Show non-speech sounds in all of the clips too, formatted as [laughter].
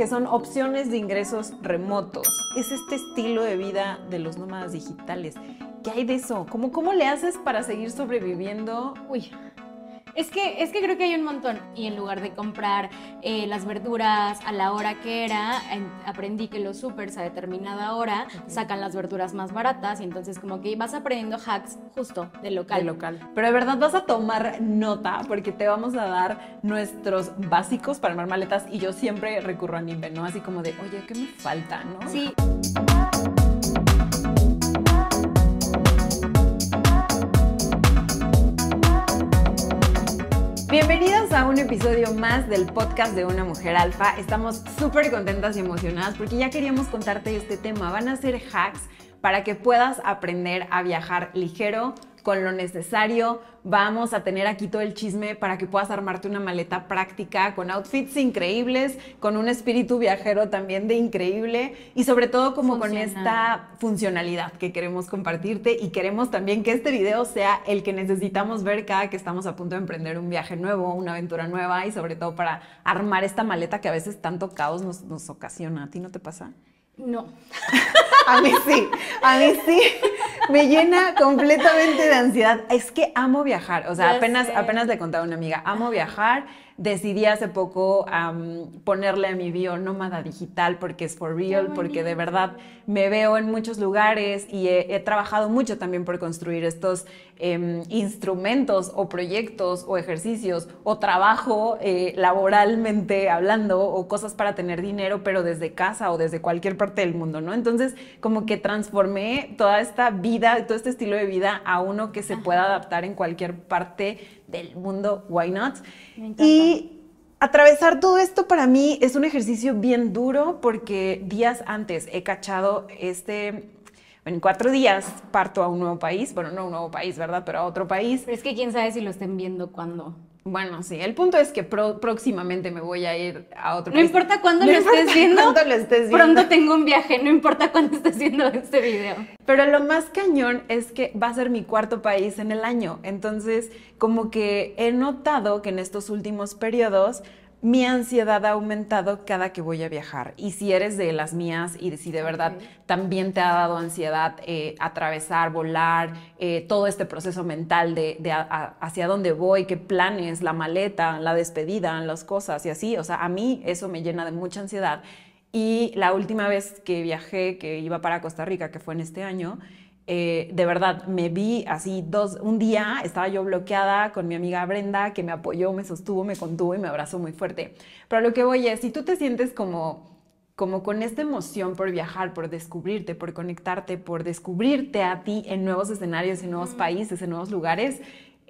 que son opciones de ingresos remotos. Es este estilo de vida de los nómadas digitales. ¿Qué hay de eso? ¿Cómo, cómo le haces para seguir sobreviviendo? Uy, es que, es que creo que hay un montón. Y en lugar de comprar eh, las verduras a la hora que era, aprendí que los supers a determinada hora sacan las verduras más baratas. Y entonces como que vas aprendiendo hacks justo de local. De local. Pero de verdad vas a tomar nota porque te vamos a dar nuestros básicos para armar maletas. Y yo siempre recurro a Nimbe, ¿no? Así como de, oye, ¿qué me falta, no? Sí. Bienvenidos a un episodio más del podcast de Una Mujer Alfa. Estamos súper contentas y emocionadas porque ya queríamos contarte este tema. Van a ser hacks para que puedas aprender a viajar ligero, con lo necesario. Vamos a tener aquí todo el chisme para que puedas armarte una maleta práctica con outfits increíbles, con un espíritu viajero también de increíble y sobre todo como con esta funcionalidad que queremos compartirte y queremos también que este video sea el que necesitamos ver cada que estamos a punto de emprender un viaje nuevo, una aventura nueva y sobre todo para armar esta maleta que a veces tanto caos nos, nos ocasiona. ¿A ti no te pasa? No. [laughs] a mí sí, a mí sí. Me llena completamente de ansiedad. Es que amo viajar. O sea, apenas, apenas le contaba a una amiga, amo viajar decidí hace poco ponerle a mi bio nómada digital porque es for real, porque de verdad me veo en muchos lugares y he, trabajado mucho también por construir estos em, instrumentos o proyectos o ejercicios o trabajo eh, laboralmente hablando o cosas para tener dinero, pero desde casa o desde cualquier parte del mundo, ¿no? Entonces, como que transformé toda esta vida, todo este estilo de vida a uno que se pueda adaptar en cualquier parte del mundo, why not? Y atravesar todo esto para mí es un ejercicio bien duro porque días antes he cachado este en cuatro días parto a un nuevo país, bueno, no a un nuevo país, ¿verdad? Pero a otro país. Pero es que quién sabe si lo estén viendo cuando. Bueno, sí, el punto es que próximamente me voy a ir a otro no Importa cuándo [laughs] lo estés viendo, lo estés viendo. Pronto tengo un viaje, no importa cuándo estés viendo este video. Pero lo más cañón es que va a ser mi cuarto país en el año. Entonces, como que he notado que en estos últimos periodos mi ansiedad ha aumentado cada que voy a viajar. Y si eres de las mías y si de verdad también te ha dado ansiedad eh, atravesar, volar, eh, todo este proceso mental de, hacia dónde voy, qué planes, la maleta, la despedida, las cosas y así, o sea, a mí eso me llena de mucha ansiedad. Y la última vez que viajé, que iba para Costa Rica, que fue en este año, eh, de verdad, me vi así dos, un día estaba yo bloqueada con mi amiga Brenda, que me apoyó, me sostuvo, me contuvo y me abrazó muy fuerte. Pero lo que voy es, si tú te sientes como, como con esta emoción por viajar, por descubrirte, por conectarte, por descubrirte a ti en nuevos escenarios, en nuevos países, en nuevos lugares,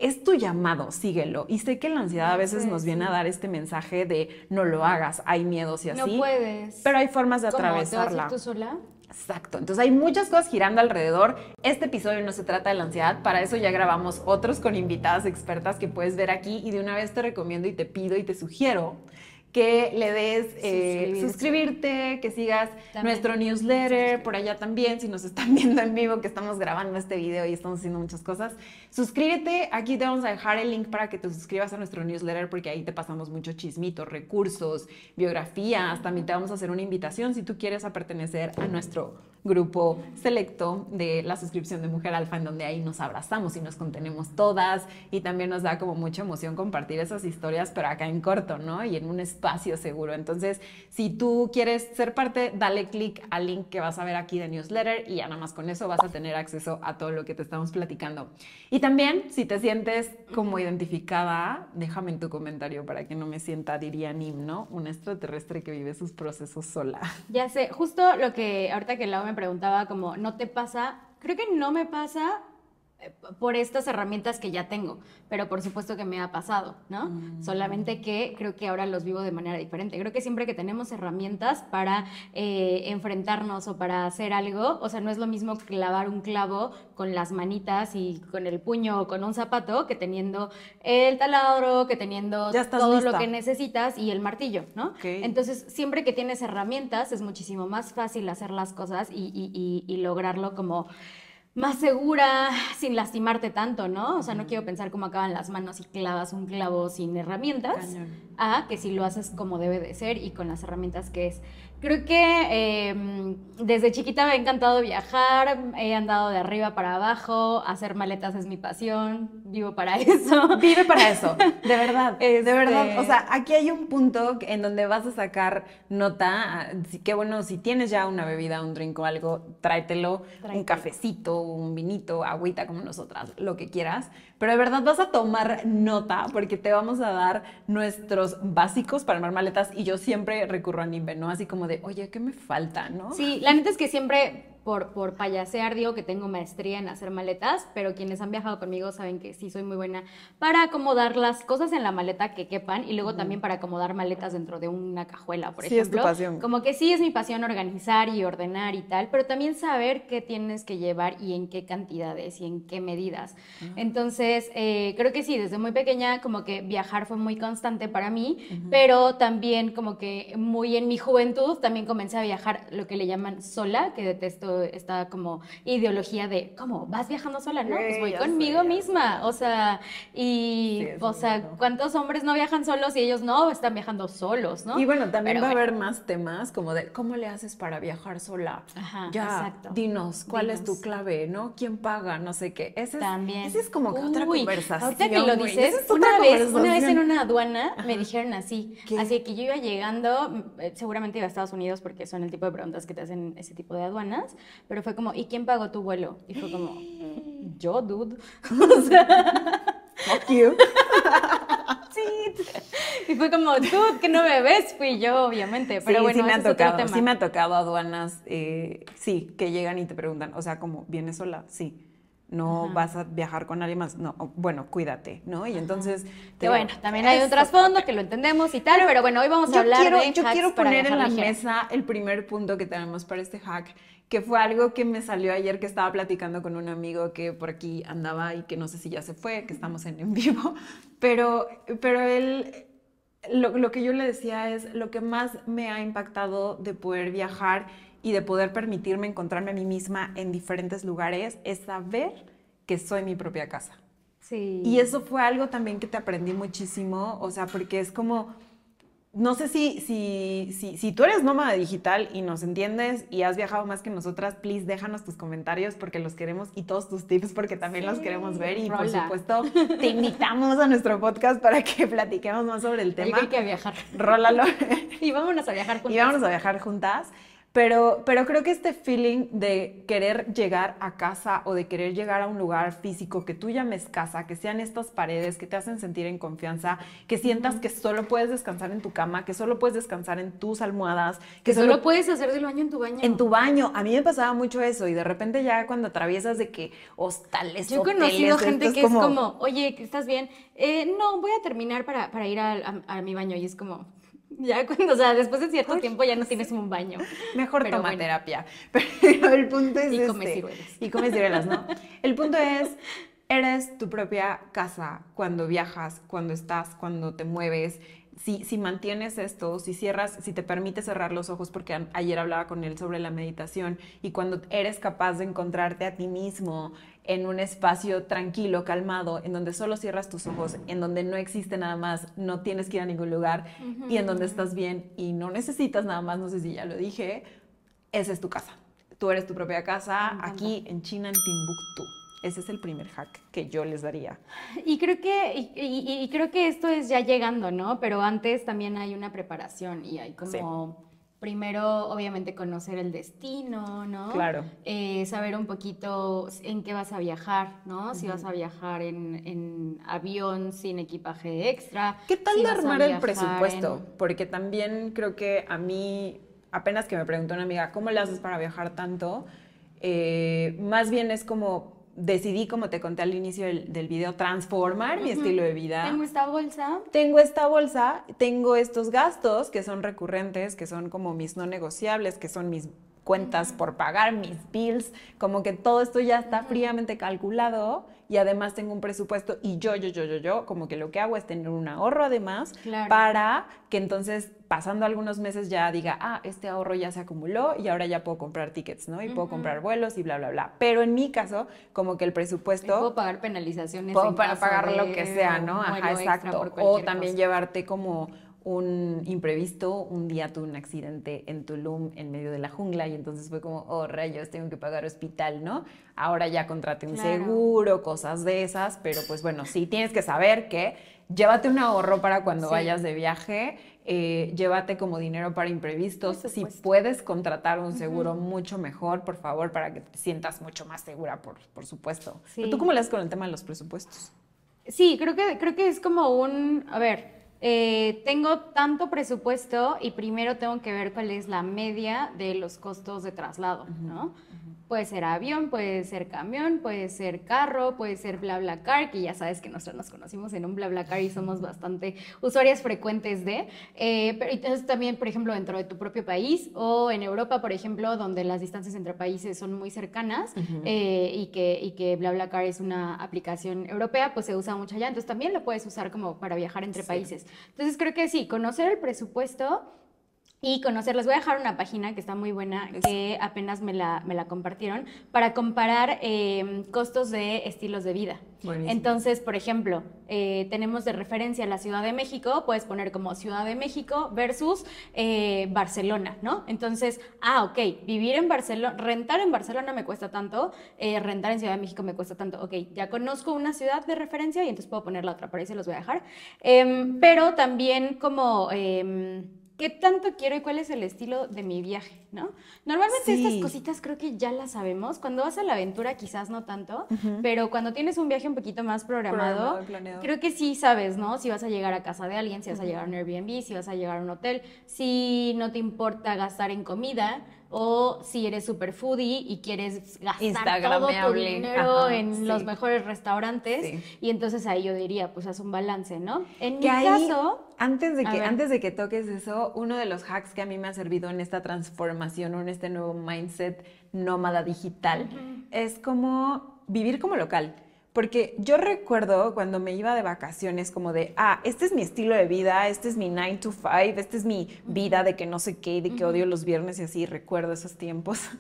es tu llamado, síguelo. Y sé que la ansiedad a veces nos viene a dar este mensaje de no lo hagas, hay miedos y así. No puedes. Pero hay formas de atravesarla. ¿Te vas tú sola? Exacto, entonces hay muchas cosas girando alrededor. Este episodio no se trata de la ansiedad, para eso ya grabamos otros con invitadas expertas que puedes ver aquí. Y de una vez te recomiendo y te pido y te sugiero que le des eh, suscribirte, que sigas nuestro newsletter por allá también, si nos están [laughs] viendo en vivo que estamos grabando este video y estamos haciendo muchas cosas. Suscríbete, aquí te vamos a dejar el link para que te suscribas a nuestro newsletter porque ahí te pasamos mucho chismito, recursos, biografías, también te vamos a hacer una invitación si tú quieres a pertenecer a nuestro grupo selecto de la suscripción de Mujer Alfa en donde ahí nos abrazamos y nos contenemos todas y también nos da como mucha emoción compartir esas historias pero acá en corto, ¿no? Y en un espacio seguro. Entonces, si tú quieres ser parte, dale clic al link que vas a ver aquí de newsletter y ya nada más con eso vas a tener acceso a todo lo que te estamos platicando. Y también, si te sientes como identificada, déjame en tu comentario para que no me sienta, diría Nim, ¿no? Un extraterrestre que vive sus procesos sola. Ya sé, justo lo que ahorita que Lau me preguntaba, como, ¿no te pasa? Creo que no me pasa por estas herramientas que ya tengo, pero por supuesto que me ha pasado, ¿no? Mm. Solamente que creo que ahora los vivo de manera diferente. Creo que siempre que tenemos herramientas para eh, enfrentarnos o para hacer algo, o sea, no es lo mismo clavar un clavo con las manitas y con el puño o con un zapato que teniendo el taladro, que teniendo todo lo que necesitas y el martillo, ¿no? Entonces, siempre que tienes herramientas es muchísimo más fácil hacer las cosas y, y lograrlo como más segura, sin lastimarte tanto, ¿no? O sea, no quiero pensar cómo acaban las manos y clavas un clavo sin herramientas, a que si lo haces como debe de ser y con las herramientas que es. Creo que em, desde chiquita me ha encantado viajar, he andado de arriba para abajo, hacer maletas es mi pasión, vivo para [laughs] eso. Vive para eso, de verdad, de verdad. O este sea, aquí hay un punto en donde vas a sacar nota, qué bueno, si tienes ya una bebida, un drink o algo, tráetelo, un cafecito, un vinito, agüita como nosotras, lo que quieras, pero de verdad vas a tomar nota porque te vamos a dar nuestros básicos para armar maletas y yo siempre recurro a Nimbe, ¿no? Así como de, oye, ¿qué me falta, no? Sí, la neta es que siempre por, por payasear digo que tengo maestría en hacer maletas, pero quienes han viajado conmigo saben que sí soy muy buena para acomodar las cosas en la maleta que quepan y luego también para acomodar maletas dentro de una cajuela, por ejemplo. Es pasión. Como que sí es mi pasión organizar y ordenar y tal, pero también saber qué tienes que llevar y en qué cantidades y en qué medidas. Ah. Entonces, eh, creo que sí, desde muy pequeña como que viajar fue muy constante para mí, pero también como que muy en mi juventud también comencé a viajar lo que le llaman sola, que detesto esta como ideología de, ¿cómo? ¿Vas viajando sola? No, pues voy conmigo misma. O sea, y, o sea, ¿cuántos hombres no viajan solos y ellos no están viajando solos, no? Y bueno, también va a haber más temas como de, ¿cómo le haces para viajar sola? Ajá, ya, exacto. dinos, ¿cuál es tu clave, no? ¿Quién paga? No sé qué. Ese es, también. Ese es como que otra conversación. Ahorita que lo dices, una vez, una vez en una aduana me dijeron así, así que yo iba llegando, eh, seguramente iba a Estados Unidos porque son el tipo de preguntas que te hacen ese tipo de aduanas, pero fue como, ¿y quién pagó tu vuelo? Y fue como, [gasps] yo, dude. [laughs] o sea, Fuck you. [laughs] sí. Y fue como, dude, que no me ves, fui yo, obviamente. Pero bueno, sí me ha tocado, sí me ha tocado aduanas, eh, sí, que llegan y te preguntan, o sea, como, ¿vienes sola? Sí no vas a viajar con nadie más, no, bueno, cuídate, ¿no? Y entonces... Que bueno, también hay un trasfondo que lo entendemos y tal, pero, bueno, hoy vamos a hablar quiero, de Yo quiero poner en la mesa el primer punto que tenemos para este hack, que fue algo que me salió ayer que estaba platicando con un amigo que por aquí andaba y que no sé si ya se fue, que estamos en, en vivo, pero, pero él, lo, lo que yo le decía es, lo que más me ha impactado de poder viajar y de poder permitirme encontrarme a mí misma en diferentes lugares es saber que soy mi propia casa. Sí. Y eso fue algo también que te aprendí muchísimo, o sea, porque es como no sé si, si, si, si, tú eres nómada digital y nos entiendes y has viajado más que nosotras, please déjanos tus comentarios porque los queremos y todos tus tips porque también los queremos ver y por supuesto te [laughs] invitamos a nuestro podcast para que platiquemos más sobre el tema. hay que viajar. Rólalo. [laughs] y vámonos a viajar juntas. Y vámonos a viajar juntas. Pero, pero creo que este feeling de querer llegar a casa o de querer llegar a un lugar físico que tú llames casa, que sean estas paredes que te hacen sentir en confianza, que sientas que solo puedes descansar en tu cama, que solo puedes descansar en tus almohadas, que, solo, puedes hacer del baño en tu baño. En tu baño. A mí me pasaba mucho eso y de repente ya cuando atraviesas de que hostales, Yo he conocido gente que es como, oye, ¿estás bien? Eh, no, voy a terminar para, para ir a mi baño y es como ya cuando, o sea, después de cierto tiempo ya no tienes un baño. Mejor toma terapia. [laughs] Pero el punto es y este. come ciruelas. Y come ciruelas, ¿no? El punto es, eres tu propia casa cuando viajas, cuando estás, cuando te mueves. Si, si mantienes esto, si cierras, si te permite cerrar los ojos, porque ayer hablaba con él sobre la meditación, y cuando eres capaz de encontrarte a ti mismo en un espacio tranquilo, calmado, en donde solo cierras tus ojos, en donde no existe nada más, no tienes que ir a ningún lugar y en donde estás bien y no necesitas nada más, no sé si ya lo dije, esa es tu casa. Tú eres tu propia casa aquí en China, en Timbuktu. Ese es el primer hack que yo les daría. Y creo que, y, creo que esto es ya llegando, ¿no? Pero antes también hay una preparación y hay como primero, obviamente, conocer el destino, ¿no? Claro. Eh, saber un poquito en qué vas a viajar, ¿no? Si vas a viajar en, avión sin equipaje extra. ¿Qué tal de armar el presupuesto? Porque también creo que a mí, apenas que me preguntó una amiga, ¿cómo le haces para viajar tanto? Eh, más bien es como decidí, como te conté al inicio del, video, transformar mi estilo de vida. Tengo esta bolsa. Tengo esta bolsa, tengo estos gastos que son recurrentes, que son como mis no negociables, que son mis cuentas por pagar, mis bills, como que todo esto ya está fríamente calculado y además tengo un presupuesto y yo, yo, yo, yo, yo, como que lo que hago es tener un ahorro además para que entonces pasando algunos meses ya diga, ah, este ahorro ya se acumuló y ahora ya puedo comprar tickets, ¿no? Y puedo comprar vuelos y bla, bla, bla. Pero en mi caso, como que el presupuesto... puedo pagar penalizaciones. Puedo para pagar lo que sea, ¿no? Ajá, exacto. O también llevarte como un imprevisto, un día tuve un accidente en Tulum en medio de la jungla y entonces fue como, oh rayos, tengo que pagar hospital, ¿no? Ahora ya contraté un seguro, cosas de esas, pero pues bueno, sí tienes que saber que llévate un ahorro para cuando vayas de viaje, eh, llévate como dinero para imprevistos, si puedes contratar un seguro mucho mejor, por favor, para que te sientas mucho más segura, por, por supuesto. ¿Tú cómo le das con el tema de los presupuestos? Sí, creo que, creo que es como un, a ver, eh, tengo tanto presupuesto y primero tengo que ver cuál es la media de los costos de traslado, ¿no? Puede ser avión, puede ser camión, puede ser carro, puede ser BlaBlaCar, que ya sabes que nosotros nos conocimos en un BlaBlaCar y somos bastante usuarias frecuentes de. Eh, pero entonces también, por ejemplo, dentro de tu propio país o en Europa, por ejemplo, donde las distancias entre países son muy cercanas eh, y, que, y que BlaBlaCar es una aplicación europea, pues se usa mucho allá. Entonces también lo puedes usar como para viajar entre países. Entonces creo que sí, conocer el presupuesto y conocer. Les voy a dejar una página que está muy buena, que apenas me la, me la compartieron, para comparar em, costos de estilos de vida. Entonces, por ejemplo, eh, tenemos de referencia la Ciudad de México, puedes poner como Ciudad de México versus eh, Barcelona, ¿no? Entonces, ah, ok, vivir en Barcelona, rentar en Barcelona me cuesta tanto, eh, rentar en Ciudad de México me cuesta tanto, ok, ya conozco una ciudad de referencia y entonces puedo poner la otra, por ahí se los voy a dejar. Em, pero también como em, qué tanto quiero y cuál es el estilo de mi viaje, ¿no? Normalmente estas cositas creo que ya las sabemos. Cuando vas a la aventura quizás no tanto, pero cuando tienes un viaje un poquito más programado, creo que sí sabes, ¿no? Si vas a llegar a casa de alguien, si vas a llegar a un Airbnb, si vas a llegar a un hotel, si no te importa gastar en comida, o si eres super foodie y quieres gastar todo tu dinero en los mejores restaurantes y entonces ahí yo diría pues haz un balance no en mi caso antes de que antes de que toques eso uno de los hacks que a mí me ha servido en esta transformación o en este nuevo mindset nómada digital es como vivir como local porque yo recuerdo cuando me iba de vacaciones como de, ah, este es mi estilo de vida, este es mi 9 to 5, esta es mi vida de que no sé qué, de que odio los viernes y así, recuerdo esos tiempos. [laughs]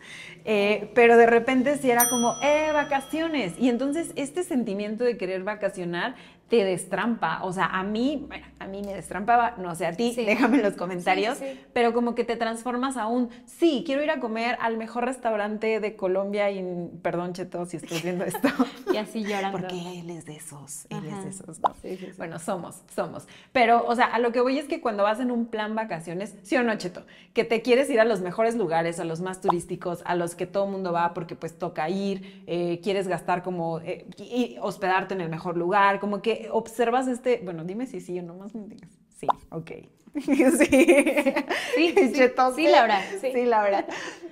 Eh, pero de repente sí era como, eh, vacaciones. Y entonces este sentimiento de querer vacacionar te destrampa. O sea, a mí, bueno, a mí me destrampaba, no sé a ti, déjame en los comentarios, pero como que te transformas a un, sí, quiero ir a comer al mejor restaurante de Colombia y, perdón, Cheto, si estás viendo esto. [laughs] y así llorando. Porque él es de esos, él es de esos. Bueno, somos, somos. Pero, o sea, a lo que voy es que cuando vas en un plan vacaciones, sí o no, Cheto, que te quieres ir a los mejores lugares, a los más turísticos, a los que todo el mundo va porque pues toca ir, eh, quieres gastar como, eh, y hospedarte en el mejor lugar, como que observas este, bueno, dime si sí o no más me digas. Sí, ok. [laughs] sí. Sí, sí, Laura. Sí, Laura.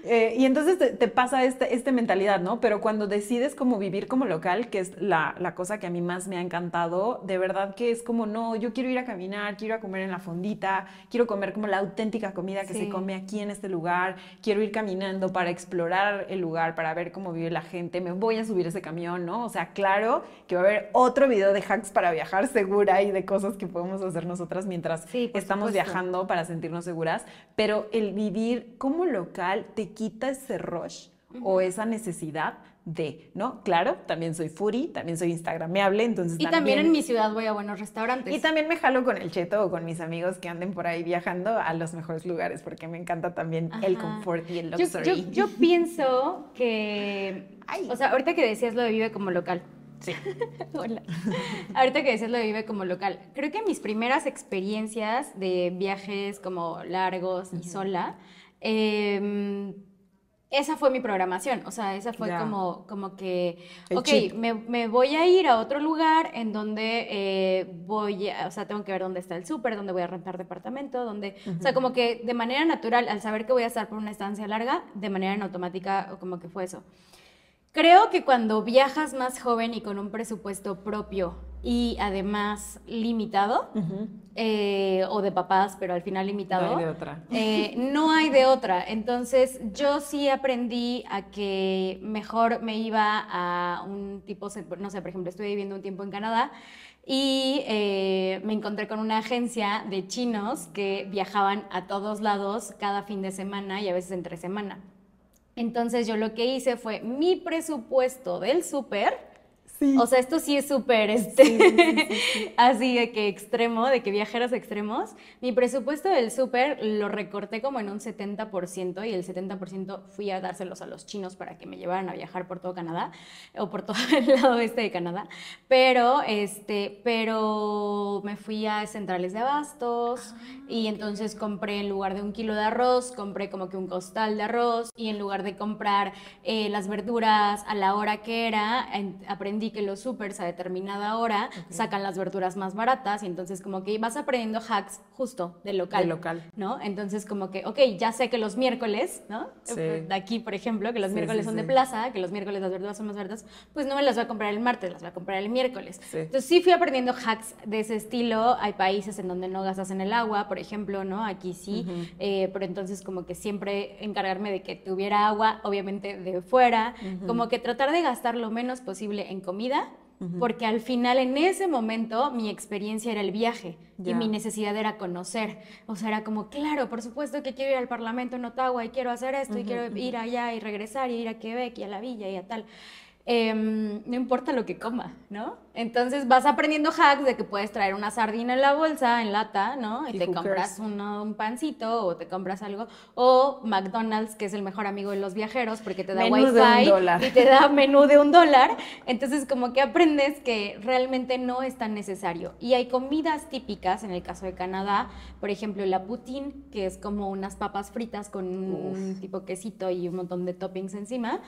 Eh, y entonces te, pasa esta este mentalidad, ¿no? Pero cuando decides como vivir como local, que es la, la, cosa que a mí más me ha encantado, de verdad que es como, no, yo quiero ir a caminar, quiero ir a comer en la fondita, quiero comer como la auténtica comida que se come aquí en este lugar, quiero ir caminando para explorar el lugar, para ver cómo vive la gente, me voy a subir ese camión, ¿no? O sea, claro que va a haber otro video de hacks para viajar segura y de cosas que podemos hacer nosotras mientras estamos viajando para sentirnos seguras, pero el vivir como local te quita ese rush o esa necesidad de, ¿no? Claro, también soy foodie, también soy instagrameable, entonces Y también, en mi ciudad voy a buenos restaurantes. Y también me jalo con el cheto o con mis amigos que anden por ahí viajando a los mejores lugares, porque me encanta también el confort y el luxury. Yo, pienso que, [laughs] o sea, ahorita que decías lo de vive como local, Sí. [laughs] Hola. Ahorita que decías lo de vive como local, creo que mis primeras experiencias de viajes como largos y sola, eh, esa fue mi programación, o sea, esa fue como, como que, ok, me, voy a ir a otro lugar en donde eh, voy, a, o sea, tengo que ver dónde está el súper, dónde voy a rentar departamento, dónde, o sea, como que de manera natural, al saber que voy a estar por una estancia larga, de manera en automática, como que fue eso. Creo que cuando viajas más joven y con un presupuesto propio y además limitado, eh, o de papás, pero al final limitado, no hay de otra. Eh, no hay de otra. Entonces, yo sí aprendí a que mejor me iba a un tipo, no sé, por ejemplo, estuve viviendo un tiempo en Canadá y eh, me encontré con una agencia de chinos que viajaban a todos lados cada fin de semana y a veces entre semana. Entonces yo lo que hice fue mi presupuesto del súper o sea, esto sí es súper, este, [laughs] así de que extremo, de que viajeros extremos. Mi presupuesto del súper lo recorté como en un 70% y el 70% fui a dárselos a los chinos para que me llevaran a viajar por todo Canadá o por todo [laughs] el lado este de Canadá. Pero, este, pero me fui a centrales de abastos y ah, entonces compré en lugar de un kilo de arroz, compré como que un costal de arroz y en lugar de comprar eh, las verduras a la hora que era, aprendí que los supers a determinada hora sacan las verduras más baratas y entonces como que vas aprendiendo hacks justo del local. Del local. ¿No? Entonces como que, ok, ya sé que los miércoles, ¿no? De aquí, por ejemplo, que los miércoles son de plaza, que los miércoles las verduras son más baratas, pues no me las voy a comprar el martes, las voy a comprar el miércoles. Entonces sí fui aprendiendo hacks de ese estilo. Hay países en donde no gastas en el agua, por ejemplo, ¿no? Aquí sí, eh, pero entonces como que siempre encargarme de que tuviera agua, obviamente de fuera, como que tratar de gastar lo menos posible en comida porque al final en ese momento mi experiencia era el viaje y mi necesidad era conocer. O sea, era como, claro, por supuesto que quiero ir al Parlamento en Ottawa y quiero hacer esto y quiero ir allá y regresar y ir a Quebec y a la villa y a tal. Em, no importa lo que coma, ¿no? Entonces vas aprendiendo hacks de que puedes traer una sardina en la bolsa, en lata, ¿no? Y, te compras un pancito o te compras algo. O McDonald's, que es el mejor amigo de los viajeros porque te da wifi y te da menú de un dólar. Entonces como que aprendes que realmente no es tan necesario. Y hay comidas típicas, en el caso de Canadá, por ejemplo la poutine, que es como unas papas fritas con un tipo quesito y un montón de toppings encima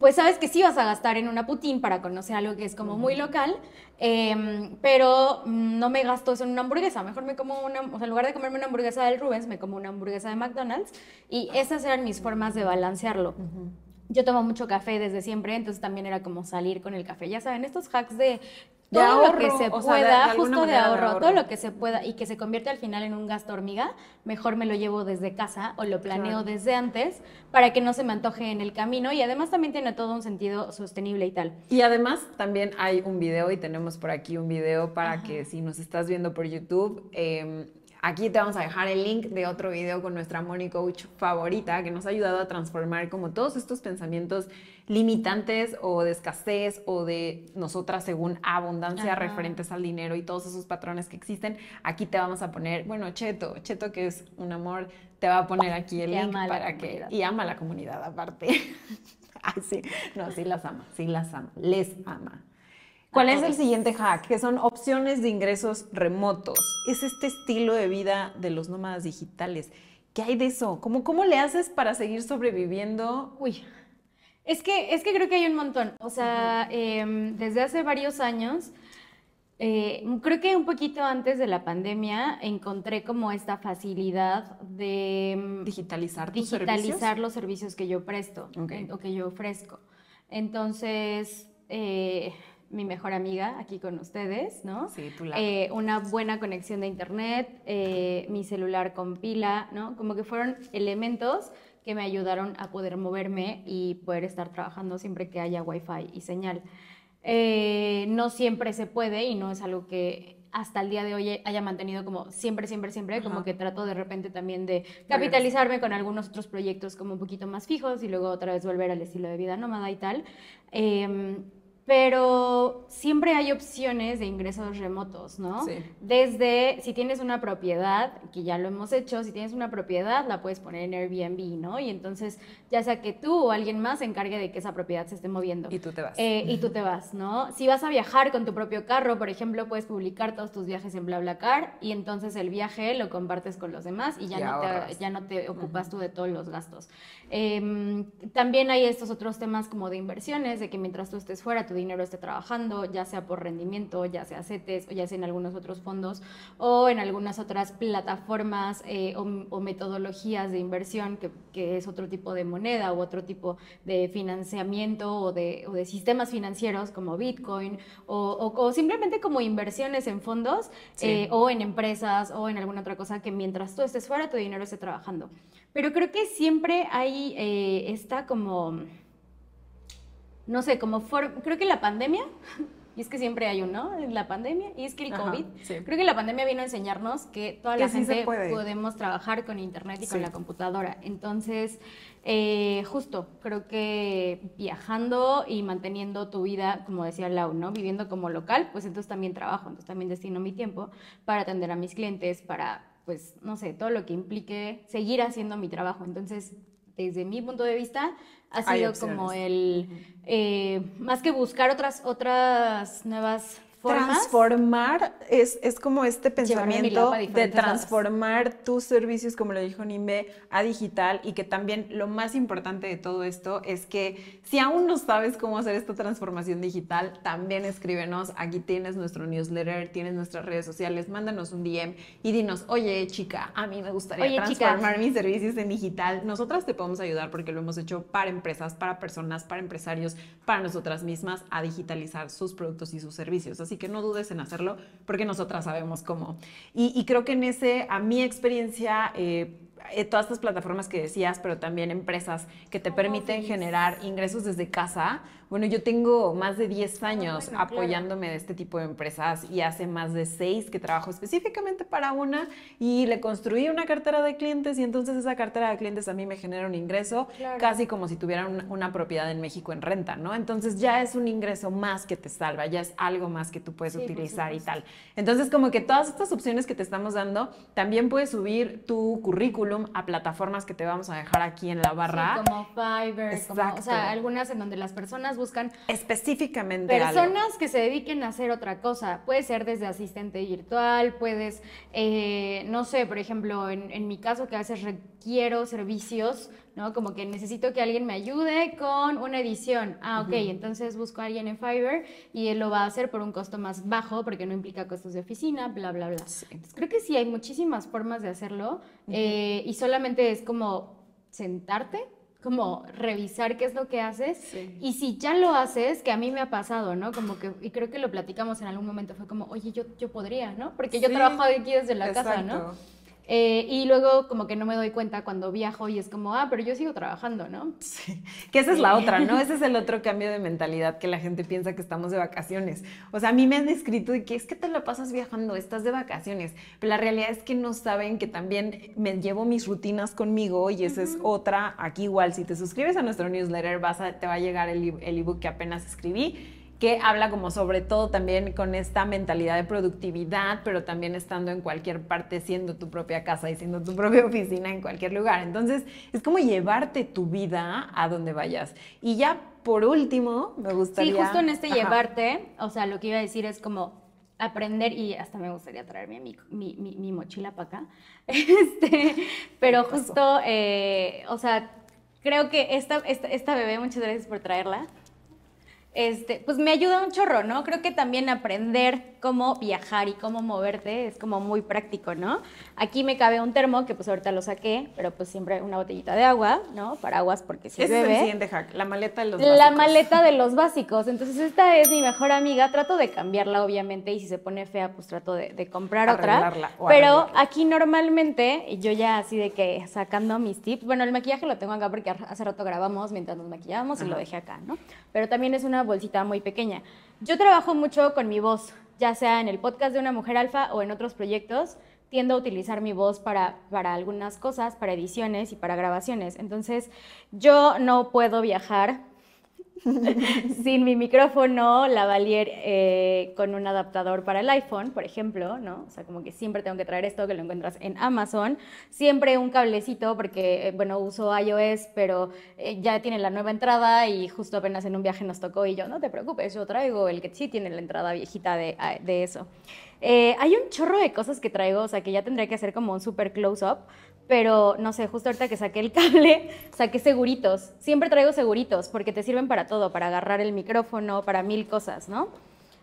pues sabes que sí vas a gastar en una putín para conocer algo que es como muy local, em, pero no me gasto eso en una hamburguesa. Mejor me como una, o sea, en lugar de comerme una hamburguesa del Rubens, me como una hamburguesa de McDonald's y esas eran mis formas de balancearlo. Yo tomo mucho café desde siempre, entonces también era como salir con el café. Ya saben, estos hacks de todo lo que se pueda, justo de ahorro, todo lo que se pueda y que se convierte al final en un gasto hormiga, mejor me lo llevo desde casa o lo planeo desde antes para que no se me antoje en el camino y además también tiene todo un sentido sostenible y tal. Y además también hay un video y tenemos por aquí un video para que si nos estás viendo por YouTube, eh, Aquí te vamos a dejar el link de otro video con nuestra Money Coach favorita que nos ha ayudado a transformar como todos estos pensamientos limitantes o de escasez o de nosotras según abundancia referentes al dinero y todos esos patrones que existen. Aquí te vamos a poner, bueno, Cheto, Cheto que es un amor, te va a poner aquí el link para que... Y ama a la comunidad aparte. Ay, [laughs] sí, no, sí las ama, sí las ama, les ama. ¿Cuál es el siguiente hack? Que son opciones de ingresos remotos. Es este estilo de vida de los nómadas digitales. ¿Qué hay de eso? ¿Cómo, cómo le haces para seguir sobreviviendo? Uy, es que, es que creo que hay un montón. O sea, em, desde hace varios años, eh, creo que un poquito antes de la pandemia, encontré como esta facilidad de em, digitalizar, digitalizar los servicios que yo presto o que yo ofrezco. Entonces, eh, mi mejor amiga aquí con ustedes, ¿no? Sí, la... Eh, una buena conexión de internet, eh, mi celular con pila, ¿no? Como que fueron elementos que me ayudaron a poder moverme y poder estar trabajando siempre que haya wifi y señal. Eh, no siempre se puede y no es algo que hasta el día de hoy haya mantenido como siempre, siempre, siempre, como que trato de repente también de capitalizarme con algunos otros proyectos como un poquito más fijos y luego otra vez volver al estilo de vida nómada y tal. Em, pero siempre hay opciones de ingresos remotos, ¿no? Sí. Desde si tienes una propiedad, que ya lo hemos hecho, si tienes una propiedad la puedes poner en Airbnb, ¿no? Y entonces ya sea que tú o alguien más se encargue de que esa propiedad se esté moviendo. Y tú te vas. Eh, y tú te vas, ¿no? Si vas a viajar con tu propio carro, por ejemplo, puedes publicar todos tus viajes en BlaBlaCar y entonces el viaje lo compartes con los demás y ya, no, te, ya no te ocupas tú de todos los gastos. Em, también hay estos otros temas como de inversiones, de que mientras tú estés fuera, tu dinero esté trabajando, ya sea por rendimiento, ya sea CETES, o ya sea en algunos otros fondos, o en algunas otras plataformas eh, o, metodologías de inversión, que, que, es otro tipo de moneda u otro tipo de financiamiento o de, o de sistemas financieros como Bitcoin, o, o, simplemente como inversiones en fondos, eh, o en empresas, o en alguna otra cosa que mientras tú estés fuera, tu dinero esté trabajando. Pero creo que siempre hay eh, esta como, no sé, como, creo que la pandemia [laughs] y es que siempre hay uno, la pandemia, y es que el COVID, creo que la pandemia vino a enseñarnos que toda la gente podemos trabajar con internet y con la computadora. Entonces, eh, justo, creo que viajando y manteniendo tu vida, como decía Lau, ¿no? Viviendo como local, pues entonces también trabajo, entonces también destino mi tiempo para atender a mis clientes, para, pues, no sé, todo lo que implique seguir haciendo mi trabajo. Entonces, desde mi punto de vista, ha sido como el, eh, más que buscar otras, otras nuevas Transformar es, es, como este pensamiento de transformar tus servicios, como lo dijo Nimbe, a digital y que también lo más importante de todo esto es que si aún no sabes cómo hacer esta transformación digital, también escríbenos. Aquí tienes nuestro newsletter, tienes nuestras redes sociales, mándanos un DM y dinos, oye chica, a mí me gustaría transformar mis servicios en digital. Nosotras te podemos ayudar porque lo hemos hecho para empresas, para personas, para empresarios, para nosotras mismas a digitalizar sus productos y sus servicios así que no dudes en hacerlo porque nosotras sabemos cómo. Y, creo que en ese, a mi experiencia, eh, todas estas plataformas que decías, pero también empresas que te permiten generar ingresos desde casa, bueno, yo tengo más de 10 años apoyándome de este tipo de empresas y hace más de 6 que trabajo específicamente para una y le construí una cartera de clientes y entonces esa cartera de clientes a mí me genera un ingreso casi como si tuvieran una, propiedad en México en renta, ¿no? Entonces ya es un ingreso más que te salva, ya es algo más que tú puedes utilizar y tal. Entonces como que todas estas opciones que te estamos dando, también puedes subir tu currículum a plataformas que te vamos a dejar aquí en la barra. como Fiverr, como, o sea, algunas en donde las personas buscan específicamente personas que se dediquen a hacer otra cosa. Puede ser desde asistente virtual, puedes, eh, no sé, por ejemplo, en, en mi caso que a veces requiero servicios ¿no? Como que necesito que alguien me ayude con una edición. Ah, ok, entonces busco a alguien en Fiverr y él lo va a hacer por un costo más bajo porque no implica costos de oficina, bla, bla, bla. creo que sí hay muchísimas formas de hacerlo eh, y solamente es como sentarte como revisar qué es lo que haces y si ya lo haces, que a mí me ha pasado, ¿no? Como que, y creo que lo platicamos en algún momento, fue como, oye, yo, yo podría, ¿no? Porque yo trabajo aquí desde la casa, ¿no? Eh, y luego como que no me doy cuenta cuando viajo y es como, ah, pero yo sigo trabajando, ¿no? Sí, que esa es la otra, ¿no? [laughs] Ese es el otro cambio de mentalidad que la gente piensa que estamos de vacaciones. O sea, a mí me han escrito de que es que te la pasas viajando, estás de vacaciones, pero la realidad es que no saben que también me llevo mis rutinas conmigo y esa es otra. Aquí igual, si te suscribes a nuestro newsletter, vas te va a llegar el ebook que apenas escribí que habla como sobre todo también con esta mentalidad de productividad, pero también estando en cualquier parte, siendo tu propia casa y siendo tu [laughs] propia oficina en cualquier lugar. Entonces, es como llevarte tu vida a donde vayas. Y ya por último, me gustaría... Sí, justo en este llevarte, o sea, lo que iba a decir es como aprender y hasta me gustaría traerme mi, mi, mi, mochila para acá. [laughs] Este, pero justo, eh, o sea, creo que esta, esta, esta bebé, muchas gracias por traerla este, pues me ayuda un chorro, ¿no? Creo que también aprender cómo viajar y cómo moverte es como muy práctico, ¿no? Aquí me cabe un termo que pues ahorita lo saqué, pero pues siempre una botellita de agua, ¿no? Paraguas porque si Ese bebe. es el siguiente hack, la maleta de los básicos. La maleta de los básicos. Entonces esta es mi mejor amiga, trato de cambiarla obviamente y si se pone fea pues trato de, comprar otra. Pero aquí normalmente yo ya así de que sacando mis tips, bueno el maquillaje lo tengo acá porque hace rato grabamos mientras nos maquillamos y lo dejé acá, ¿no? Pero también es una bolsita muy pequeña. Yo trabajo mucho con mi voz, ya sea en el podcast de una mujer alfa o en otros proyectos. Tiendo a utilizar mi voz para, para algunas cosas, para ediciones y para grabaciones. Entonces, yo no puedo viajar [laughs] sin mi micrófono lavalier eh, con un adaptador para el iPhone, por ejemplo, ¿no? O sea, como que siempre tengo que traer esto que lo encuentras en Amazon. Siempre un cablecito porque, eh, bueno, uso iOS, pero eh, ya tiene la nueva entrada y justo apenas en un viaje nos tocó y yo, no te preocupes, yo traigo el que sí tiene la entrada viejita de, de eso. hay un chorro de cosas que traigo, o sea, que ya tendría que hacer como un super close-up, pero no sé, justo ahorita que saqué el [laughs] cable, saqué seguritos. Siempre traigo seguritos porque te sirven para todo, para agarrar el micrófono, para mil cosas, ¿no?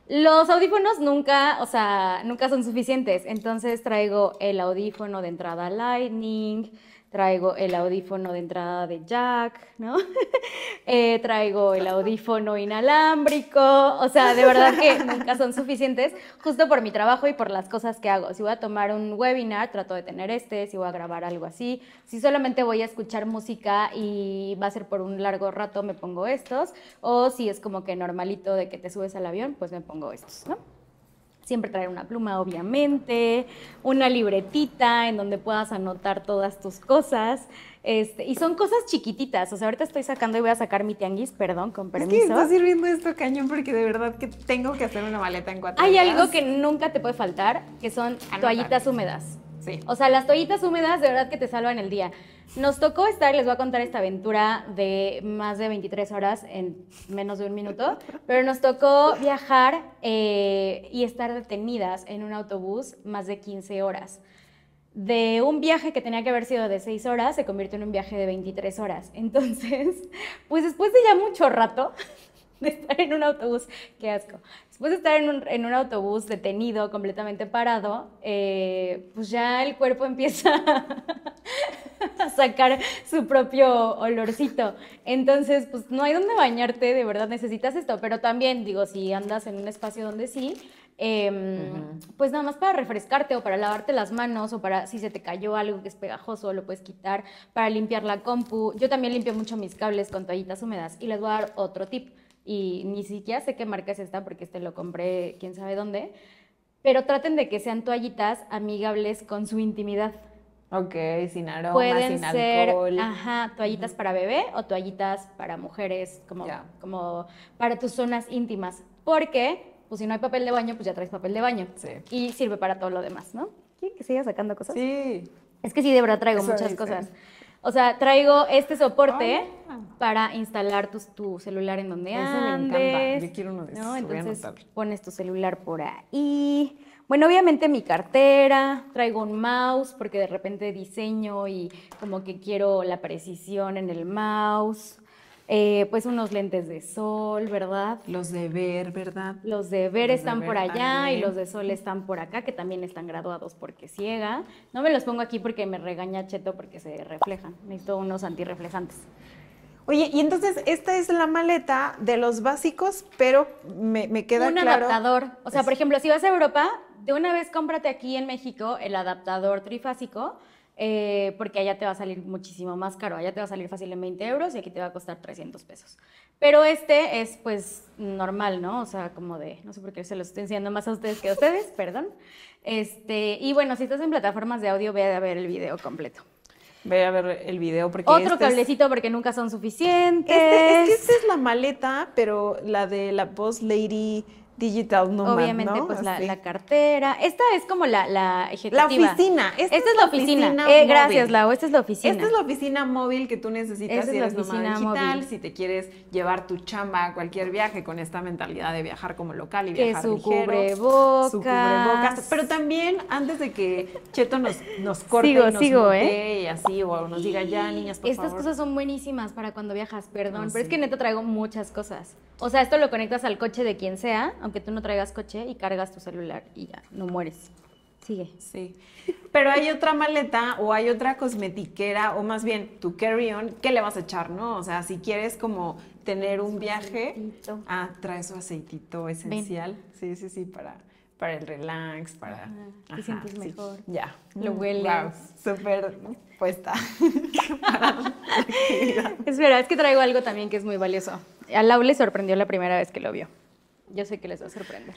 Los audífonos nunca, o sea, nunca son suficientes. Entonces traigo el audífono de entrada Lightning, traigo el audífono de entrada de jack, ¿no? [laughs] Eh, traigo el audífono inalámbrico, o sea, de verdad que [laughs] nunca son suficientes, justo por mi trabajo y por las cosas que hago. Si voy a tomar un webinar, trato de tener este, si voy a grabar algo así, si solamente voy a escuchar música y va a ser por un largo rato, me pongo estos, o si es como que normalito de que te subes al avión, pues me pongo estos, ¿no? Siempre traer una pluma, obviamente, una libretita en donde puedas anotar todas tus cosas. Este, y son cosas chiquititas. O sea, ahorita estoy sacando y voy a sacar mi tianguis, perdón, con permiso. Es que está sirviendo esto cañón porque de verdad que tengo que hacer una maleta en cuatro Hay días. algo que nunca te puede faltar, que son Anotar. toallitas húmedas. Sí. O sea, las toallitas húmedas de verdad que te salvan el día. Nos tocó estar, les voy a contar esta aventura de más de 23 horas en menos de un minuto, pero nos tocó viajar eh, y estar detenidas en un autobús más de 15 horas. De un viaje que tenía que haber sido de 6 horas, se convirtió en un viaje de 23 horas. Entonces, [laughs] pues después de ya mucho rato [laughs] de estar en un autobús, qué asco, después de estar en un, en un autobús detenido, completamente parado, eh, pues ya el cuerpo [laughs] empieza [laughs] sacar su propio olorcito. Entonces, pues no hay donde bañarte, de verdad necesitas esto, pero también digo, si andas en un espacio donde sí, eh, pues nada más para refrescarte o para lavarte las manos o para si se te cayó algo que es pegajoso, lo puedes quitar, para limpiar la compu. Yo también limpio mucho mis cables con toallitas húmedas y les voy a dar otro tip. Y ni siquiera sé qué marca es esta porque este lo compré quién sabe dónde, pero traten de que sean toallitas amigables con su intimidad. Ok, sin aroma, Pueden sin ser, alcohol. ajá, toallitas para bebé o toallitas para mujeres, como, como para tus zonas íntimas. Porque, pues si no hay papel de baño, pues ya traes papel de baño. Sí. Y sirve para todo lo demás, ¿no? ¿Quieren que siga sacando cosas? Sí. Es que sí, de verdad traigo Eso muchas dice. cosas. O sea, traigo este soporte para instalar tu, tu celular en donde me andes. encanta. Yo quiero uno de esos, ¿no? Entonces pones tu celular por ahí. Bueno, obviamente mi cartera, traigo un mouse porque de repente diseño y como que quiero la precisión en el mouse. Eh, pues unos lentes de sol, ¿verdad? Los de ver, ¿verdad? Los de ver Los de están ver por allá también. y los de sol están por acá, que también están graduados porque ciega. No me los pongo aquí porque me regaña Cheto porque se reflejan. Necesito unos antirreflejantes. Oye, y entonces esta es la maleta de los básicos, pero me, me queda un claro. adaptador. O sea, Es- por ejemplo, si vas a Europa, de una vez cómprate aquí en México el adaptador trifásico, eh, porque allá te va a salir muchísimo más caro. Allá te va a salir fácil en 20 euros y aquí te va a costar 300 pesos. Pero este es pues normal, ¿no? O sea, como de, no sé por qué se lo estoy enseñando más a ustedes que a ustedes, [laughs] perdón. Este, y bueno, si estás en plataformas de audio, ve a ver el video completo. Ve a ver el video porque Otro este es- cablecito porque nunca son suficientes. Este, es que esta es la maleta, pero la de la Boss Lady Digital Nomad, Obviamente, ¿no? pues la, la cartera. Esta es como la, la La oficina. Esta, Esta, es la oficina. oficina Eh, gracias, Lau. Esta es la oficina. Esta es la oficina móvil que tú necesitas si eres nómada digital, móvil. si te quieres llevar tu chamba a cualquier viaje con esta mentalidad de viajar como local y Que viajar su ligero. cubrebocas. Su cubrebocas. Pero también, antes de que Cheto nos, nos corte Sigo, y nos sigo, mutee y así, o nos diga ya, niñas, por Estas favor. cosas son buenísimas para cuando viajas, perdón. Ah, pero es que neta traigo muchas cosas. O sea, esto lo conectas al coche de quien sea, aunque tú no traigas coche, y cargas tu celular y ya, no mueres. Sigue. Sí. Pero hay otra maleta o hay otra cosmetiquera o más bien tu carry-on, ¿qué le vas a echar, no? O sea, si quieres como tener un viaje, Aceitito. ah, trae su aceitito esencial. Sí, sí, sí, para, para el relax, para... Ajá, te sientes mejor. Ya. Lo Mm, hueles. Wow, súper puesta. [laughs] Espera, es que traigo algo también que es muy valioso. A Lau le sorprendió la primera vez que lo vio. Yo sé que les va a sorprender.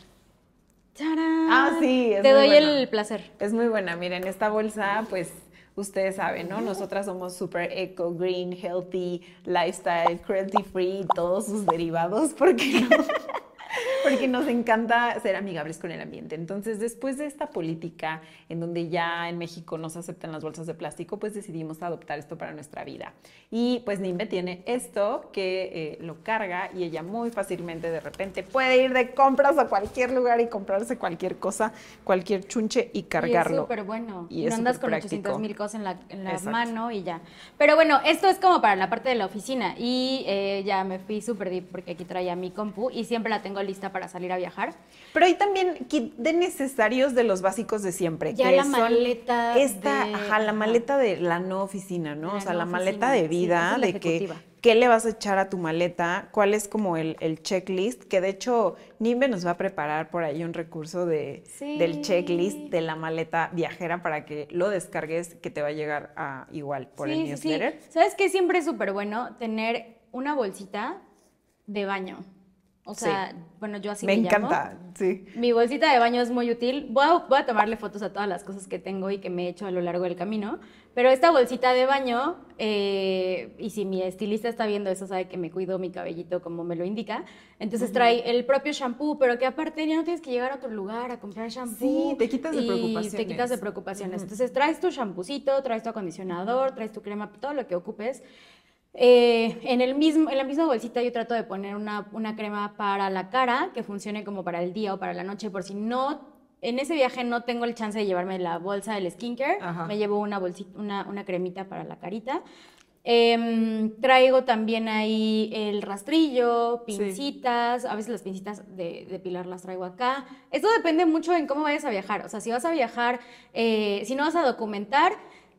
¡Tarán! Ah, sí, es Te muy doy el placer. Es muy buena. Miren, esta bolsa, pues ustedes saben, ¿no? Nosotras somos super eco, green, healthy, lifestyle, cruelty free, todos sus derivados, porque no? [laughs] [laughs] Porque nos encanta ser amigables con el ambiente. Entonces, después de esta política en donde ya en México no se aceptan las bolsas de plástico, pues decidimos adoptar esto para nuestra vida. Y pues Nimbe tiene esto que eh, lo carga y ella muy fácilmente de repente puede ir de compras a cualquier lugar y comprarse cualquier cosa, cualquier chunche y cargarlo. Y es súper bueno. Y no andas con práctico. 800 mil cosas en la, en la mano y ya. Pero bueno, esto es como para la parte de la oficina. Y eh, ya me fui súper deep porque aquí traía mi compu y siempre la tengo lista para salir a viajar. Pero hay también kit de necesarios de los básicos de siempre. Ya que la son maleta Esta, de- ajá, la maleta de la no oficina, ¿no? La o sea, no la maleta oficina, de vida, de que qué le vas a echar a tu maleta, cuál es como el, el checklist, que de hecho Nimbe nos va a preparar por ahí un recurso de, Sí. del checklist de la maleta viajera para que lo descargues, que te va a llegar a, igual por el Sí, sí, newsletter. ¿Sabes qué? Siempre es súper bueno tener una bolsita de baño. O Sí. sea, bueno, yo así Me llamo. encanta, sí. Mi bolsita de baño es muy útil. Voy a, voy a tomarle fotos a todas las cosas que tengo y que me he hecho a lo largo del camino. Pero esta bolsita de baño, eh, y si mi estilista está viendo eso, sabe que me cuido mi cabellito como me lo indica. Entonces trae el propio shampoo, pero que aparte ya no tienes que llegar a otro lugar a comprar shampoo. Sí, te quitas de y Te preocupaciones. quitas de preocupaciones. Entonces traes tu champucito, traes tu acondicionador, traes tu crema, todo lo que ocupes. Eh, en, el mismo, en la misma bolsita yo trato de poner una, una crema para la cara que funcione como para el día o para la noche, por si no, en ese viaje no tengo el chance de llevarme la bolsa del skincare, Ajá. me llevo una, bolsita, una, una cremita para la carita. Em, traigo también ahí el rastrillo, Sí. pincitas, a veces las pincitas de, de pilar las traigo acá. Esto depende mucho en cómo vayas a viajar. O sea, si vas a viajar, eh, si no vas a documentar,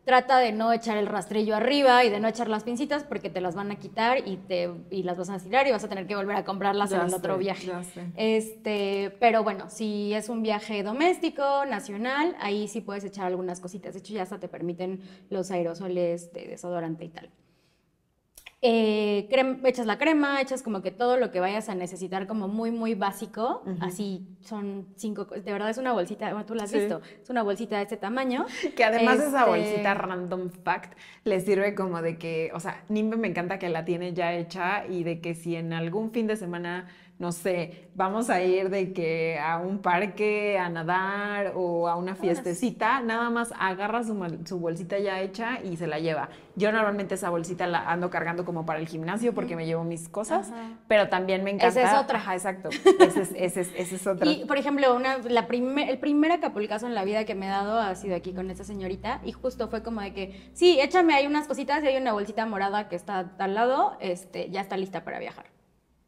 trata de no echar el rastrillo arriba y de no echar las pincitas porque te las van a quitar y, te, y las vas a tirar y vas a tener que volver a comprarlas Ya en el sé, otro viaje. ya sé. Este, pero bueno, si es un viaje doméstico, nacional, ahí sí puedes echar algunas cositas. De hecho, ya hasta te permiten los aerosoles de desodorante y tal. Eh, echas la crema, echas como que todo lo que vayas a necesitar como muy, muy básico. Así son cinco, co- de verdad es una bolsita, bueno, tú la has Sí. visto, es una bolsita de este tamaño. [laughs] Que además esa Este, bolsita random fact le sirve como de que, o sea, Nimbe me encanta que la tiene ya hecha y de que si en algún fin de semana, no sé, vamos a ir de que a un parque a nadar o a una fiestecita, nada más agarra su, su bolsita ya hecha y se la lleva. Yo normalmente esa bolsita la ando cargando como para el gimnasio porque me llevo mis cosas, Ajá. pero también me encanta. Esa es otra. Ajá, exacto. Ese es, es, es otra. Y, por ejemplo, una, la primer, el primer acapulcazo en la vida que me he dado ha sido aquí con esta señorita y justo fue como de que, sí, échame ahí unas cositas y hay una bolsita morada que está al lado, este, ya está lista para viajar.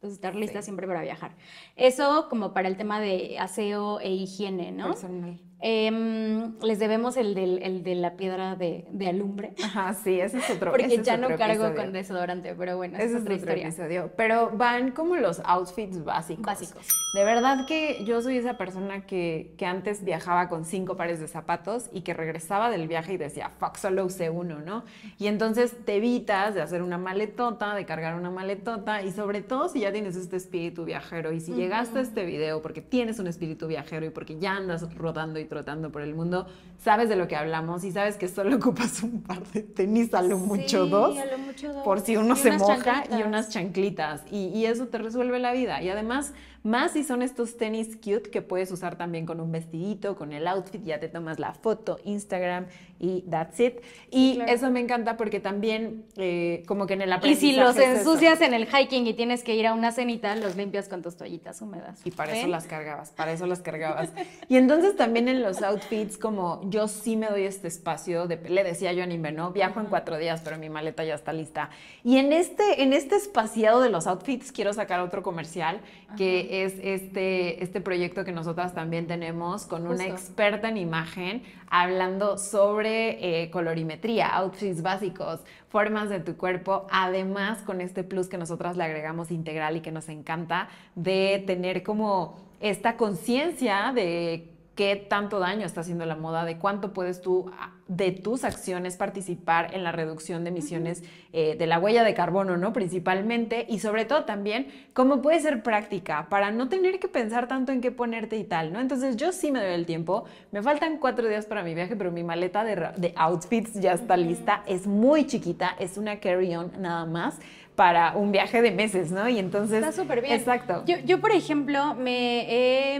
Entonces, estar lista Sí. siempre para viajar. Eso como para el tema de aseo e higiene, ¿no? Personal. Em, les debemos el, del, el de la piedra de, de alumbre, Ajá, sí, ese es otro. porque ya no cargo episodio. con desodorante, pero bueno, Ese es es otra otro historia. episodio. Pero van como los outfits básicos. Básicos. De verdad que yo soy esa persona que, que antes viajaba con cinco pares de zapatos y que regresaba del viaje y decía, fuck, solo usé uno, ¿no? Y entonces te evitas de hacer una maletota, de cargar una maletota y sobre todo si ya tienes este espíritu viajero y si llegaste a este video porque tienes un espíritu viajero y porque ya andas rodando y trotando por el mundo, sabes de lo que hablamos y sabes que solo [laughs] ocupas un par de tenis a lo mucho Sí, dos a lo mucho dos. por si uno Y se moja y unas chanclitas. Y, y eso te resuelve la vida. Y además, más si son estos tenis cute que puedes usar también con un vestidito, con el outfit, ya te tomas la foto, Instagram y that's it. Y claro. eso me encanta porque también, eh, como que en el Y aprendizaje. si los es eso. ensucias en el hiking y tienes que ir a una cenita, los limpias con tus toallitas húmedas. Y para eso las cargabas, para eso las cargabas. [laughs] Y entonces también en los outfits, como yo sí me doy este espacio, de, le decía yo a Nimbe, ¿no? Viajo en cuatro días, pero mi maleta ya está lista. Y en este, en este espaciado de los outfits quiero sacar otro comercial, que es este, este proyecto que nosotras también tenemos con una Justo. experta en imagen hablando sobre eh, colorimetría, outfits básicos, formas de tu cuerpo, además con este plus que nosotras le agregamos integral y que nos encanta de tener como esta conciencia de qué tanto daño está haciendo la moda, de cuánto puedes tú, a- de tus acciones, participar en la reducción de emisiones eh, de la huella de carbono, ¿no? Principalmente, y sobre todo también cómo puede ser práctica para no tener que pensar tanto en qué ponerte y tal, ¿no? Entonces yo sí me doy el tiempo, me faltan cuatro días para mi viaje, pero mi maleta de, outfits ya está lista, es muy chiquita, es una carry-on nada más para un viaje de meses, ¿no? Y entonces... Está súper bien. Exacto. Yo, yo, por ejemplo, me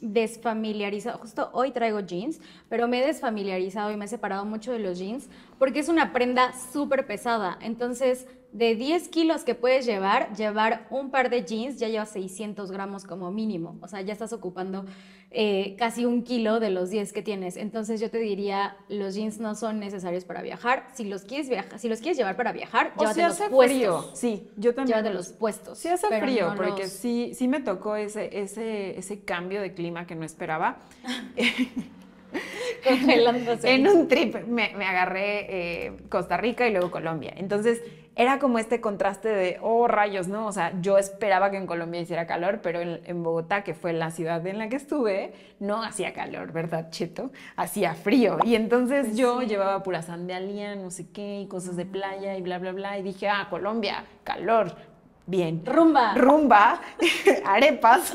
desfamiliarizado, justo hoy traigo jeans, pero me he desfamiliarizado y me he separado mucho de los jeans porque es una prenda súper pesada. Entonces, de 10 kilos que puedes llevar, llevar un par de jeans ya lleva 600 gramos como mínimo. O sea, ya estás ocupando eh, casi un kilo de los 10 que tienes. Entonces yo te diría, los jeans no son necesarios para viajar. Si los quieres, viajar, si los quieres llevar para viajar, O si llévatelos hace puestos. frío. Sí, yo también. Llévatelos puestos. Sí hace frío, no porque los- sí, sí me tocó ese, ese, ese cambio de clima que no esperaba. [laughs] Congelándose. En un trip me, me agarré eh, Costa Rica y luego Colombia. Entonces era como este contraste de, oh rayos, ¿no? O sea, yo esperaba que en Colombia hiciera calor, pero en, en Bogotá, que fue la ciudad en la que estuve, no hacía calor, ¿verdad, Cheto? Hacía frío. Y entonces Pues yo llevaba pura sandalía, no sé qué, y cosas de playa y bla, bla, bla. Y dije, ah, Colombia, calor, bien. Rumba. Rumba, [laughs] arepas.